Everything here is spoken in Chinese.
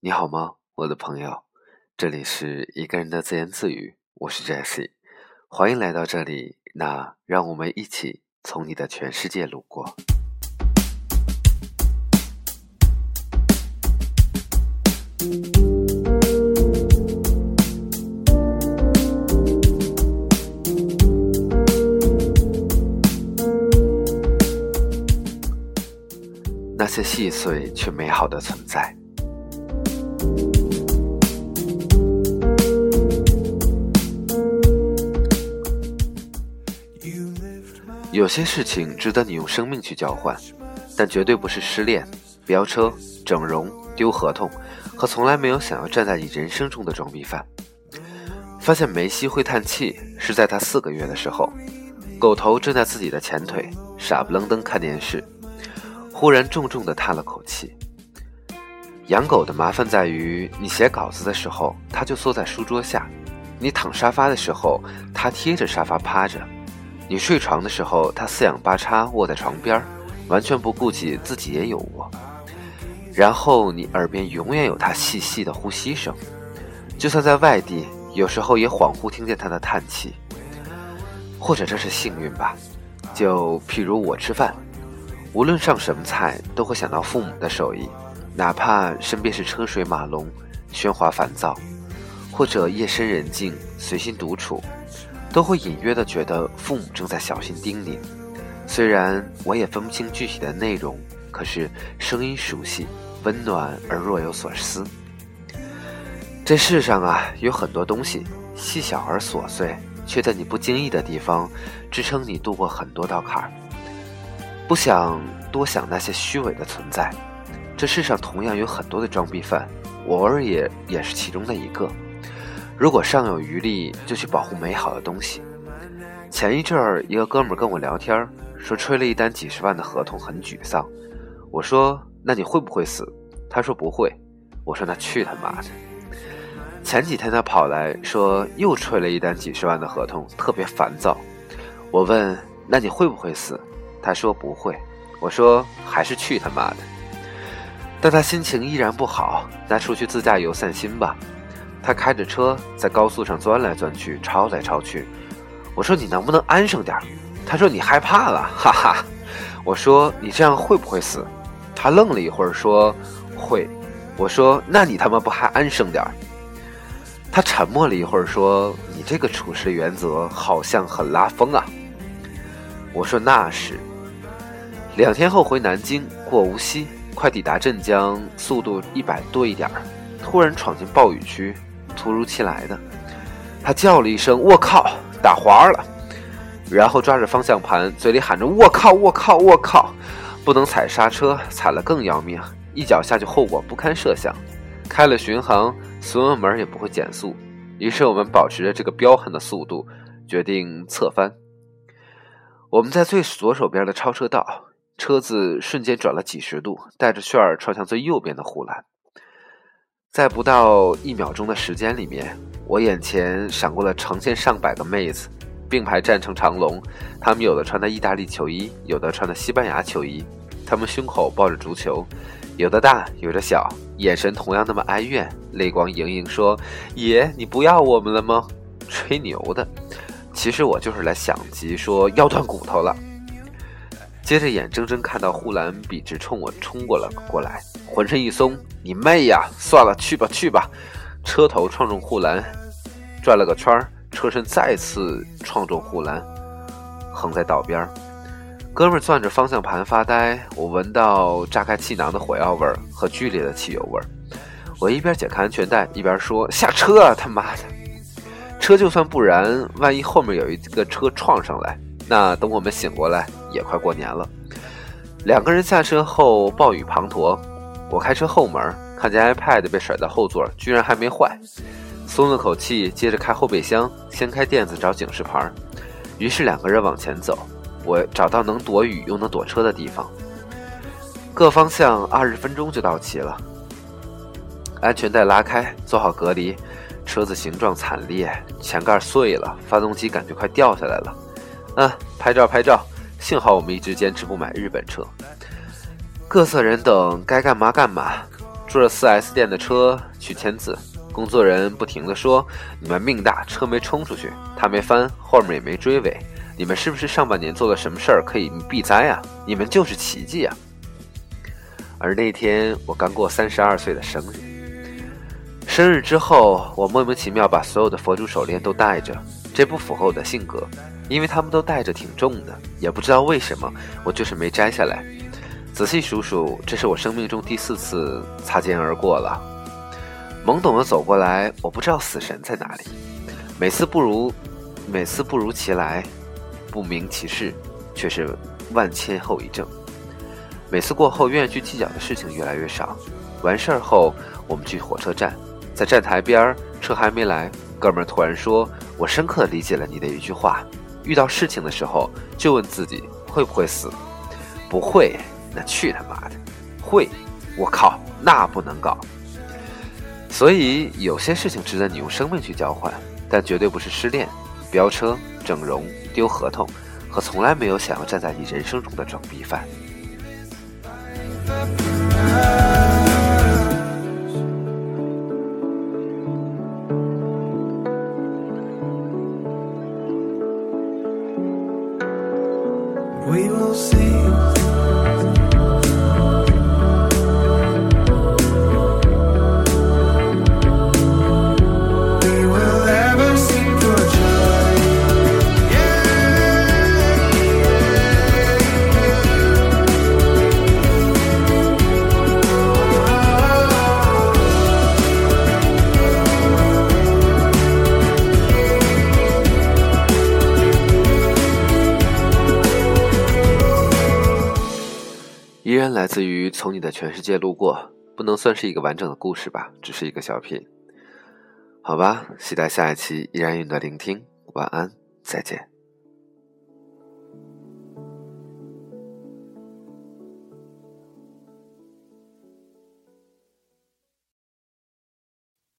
你好吗，我的朋友？这里是一个人的自言自语，我是 Jesse，欢迎来到这里。那让我们一起从你的全世界路过。那些细碎却美好的存在。有些事情值得你用生命去交换，但绝对不是失恋、飙车、整容、丢合同和从来没有想要站在你人生中的装逼犯。发现梅西会叹气是在他四个月的时候，狗头正在自己的前腿傻不愣登看电视。忽然重重地叹了口气。养狗的麻烦在于，你写稿子的时候，它就缩在书桌下；你躺沙发的时候，它贴着沙发趴着；你睡床的时候，他四仰八叉卧在床边完全不顾及自己也有窝。然后你耳边永远有他细细的呼吸声，就算在外地，有时候也恍惚听见他的叹气。或者这是幸运吧？就譬如我吃饭。无论上什么菜，都会想到父母的手艺，哪怕身边是车水马龙、喧哗烦躁，或者夜深人静、随心独处，都会隐约的觉得父母正在小心叮咛。虽然我也分不清具体的内容，可是声音熟悉、温暖而若有所思。这世上啊，有很多东西细小而琐碎，却在你不经意的地方支撑你度过很多道坎儿。不想多想那些虚伪的存在，这世上同样有很多的装逼犯，我偶尔也也是其中的一个。如果尚有余力，就去保护美好的东西。前一阵儿，一个哥们儿跟我聊天，说吹了一单几十万的合同，很沮丧。我说：“那你会不会死？”他说：“不会。”我说：“那去他妈的！”前几天他跑来说又吹了一单几十万的合同，特别烦躁。我问：“那你会不会死？”他说不会，我说还是去他妈的。但他心情依然不好，那出去自驾游散心吧。他开着车在高速上钻来钻去，超来超去。我说你能不能安生点他说你害怕了，哈哈。我说你这样会不会死？他愣了一会儿说会。我说那你他妈不还安生点他沉默了一会儿说你这个处事原则好像很拉风啊。我说那是。两天后回南京，过无锡，快抵达镇江，速度一百多一点儿，突然闯进暴雨区，突如其来的，他叫了一声“我靠”，打滑了，然后抓着方向盘，嘴里喊着“我靠，我靠，我靠”，不能踩刹车，踩了更要命，一脚下去后果不堪设想。开了巡航，所有门也不会减速，于是我们保持着这个彪悍的速度，决定侧翻。我们在最左手边的超车道。车子瞬间转了几十度，带着旋儿撞向最右边的护栏。在不到一秒钟的时间里面，我眼前闪过了成千上百个妹子，并排站成长龙。她们有的穿的意大利球衣，有的穿的西班牙球衣。她们胸口抱着足球，有的大，有的小，眼神同样那么哀怨，泪光盈盈，说：“爷，你不要我们了吗？”吹牛的。其实我就是来想急，说腰断骨头了。接着眼睁睁看到护栏笔直冲我冲过了过来，浑身一松，你妹呀！算了，去吧去吧。车头撞中护栏，转了个圈儿车身再次撞中护栏，横在道边哥们攥着方向盘发呆，我闻到炸开气囊的火药味儿和剧烈的汽油味儿。我一边解开安全带，一边说：“下车啊，他妈的！车就算不燃，万一后面有一个车撞上来。”那等我们醒过来，也快过年了。两个人下车后，暴雨滂沱。我开车后门，看见 iPad 被甩在后座，居然还没坏，松了口气。接着开后备箱，掀开垫子找警示牌。于是两个人往前走，我找到能躲雨又能躲车的地方。各方向二十分钟就到齐了。安全带拉开，做好隔离。车子形状惨烈，前盖碎了，发动机感觉快掉下来了。嗯，拍照拍照。幸好我们一直坚持不买日本车。各色人等该干嘛干嘛。坐着 4S 店的车去签字，工作人员不停地说：“你们命大，车没冲出去，他没翻，后面也没追尾。你们是不是上半年做了什么事儿可以避灾啊？你们就是奇迹啊！”而那天我刚过三十二岁的生日，生日之后，我莫名其妙把所有的佛珠手链都戴着，这不符合我的性格，因为他们都带着挺重的，也不知道为什么，我就是没摘下来。仔细数数，这是我生命中第四次擦肩而过了。懵懂的走过来，我不知道死神在哪里。每次不如，每次不如其来，不明其事，却是万千后遗症。每次过后，愿意去计较的事情越来越少。完事儿后，我们去火车站，在站台边儿，车还没来，哥们儿突然说：“我深刻理解了你的一句话，遇到事情的时候，就问自己会不会死，不会，那去他妈的，会，我靠，那不能搞。所以有些事情值得你用生命去交换，但绝对不是失恋、飙车、整容、丢合同和从来没有想要站在你人生中的装逼犯。” We will see. 依然来自于从你的全世界路过，不能算是一个完整的故事吧，只是一个小品。好吧，期待下一期依然与你的聆听。晚安，再见。